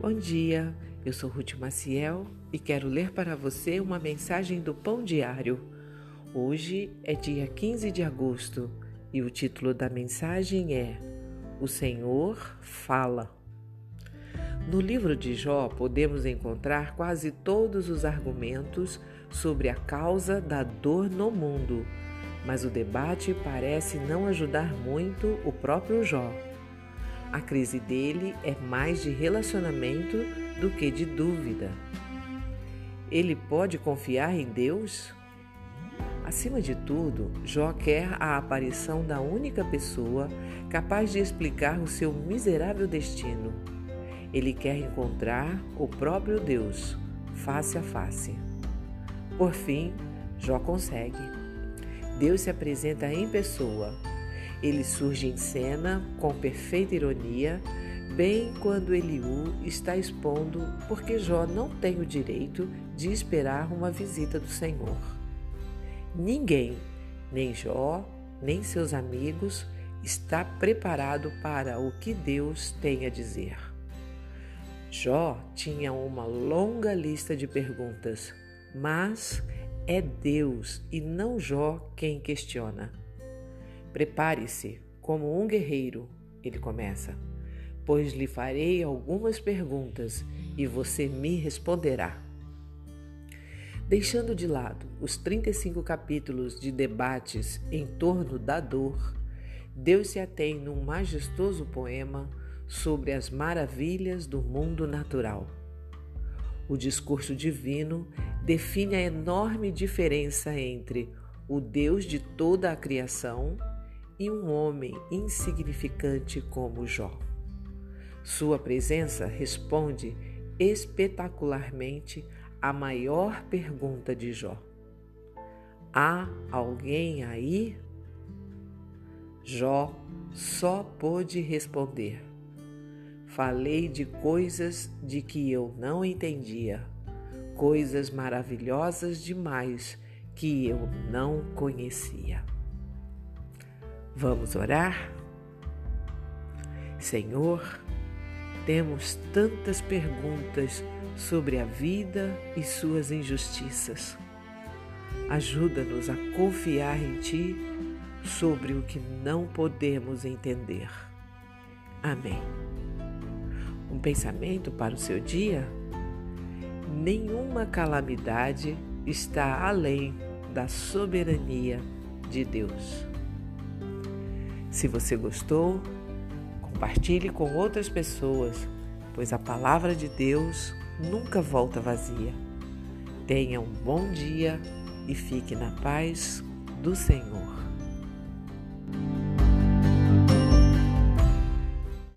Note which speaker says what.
Speaker 1: Bom dia, eu sou Ruth Maciel e quero ler para você uma mensagem do Pão Diário. Hoje é dia 15 de agosto e o título da mensagem é O Senhor Fala. No livro de Jó podemos encontrar quase todos os argumentos sobre a causa da dor no mundo, mas o debate parece não ajudar muito o próprio Jó. A crise dele é mais de relacionamento do que de dúvida. Ele pode confiar em Deus? Acima de tudo, Jó quer a aparição da única pessoa capaz de explicar o seu miserável destino. Ele quer encontrar o próprio Deus, face a face. Por fim, Jó consegue. Deus se apresenta em pessoa ele surge em cena com perfeita ironia, bem quando Eliú está expondo porque Jó não tem o direito de esperar uma visita do Senhor. Ninguém, nem Jó, nem seus amigos, está preparado para o que Deus tem a dizer. Jó tinha uma longa lista de perguntas, mas é Deus e não Jó quem questiona. Prepare-se como um guerreiro, ele começa, pois lhe farei algumas perguntas e você me responderá. Deixando de lado os 35 capítulos de debates em torno da dor, Deus se atém num majestoso poema sobre as maravilhas do mundo natural. O discurso divino define a enorme diferença entre o Deus de toda a criação e um homem insignificante como Jó. Sua presença responde espetacularmente à maior pergunta de Jó: Há alguém aí? Jó só pôde responder: Falei de coisas de que eu não entendia, coisas maravilhosas demais que eu não conhecia. Vamos orar? Senhor, temos tantas perguntas sobre a vida e suas injustiças. Ajuda-nos a confiar em Ti sobre o que não podemos entender. Amém. Um pensamento para o seu dia? Nenhuma calamidade está além da soberania de Deus. Se você gostou, compartilhe com outras pessoas, pois a palavra de Deus nunca volta vazia. Tenha um bom dia e fique na paz do Senhor.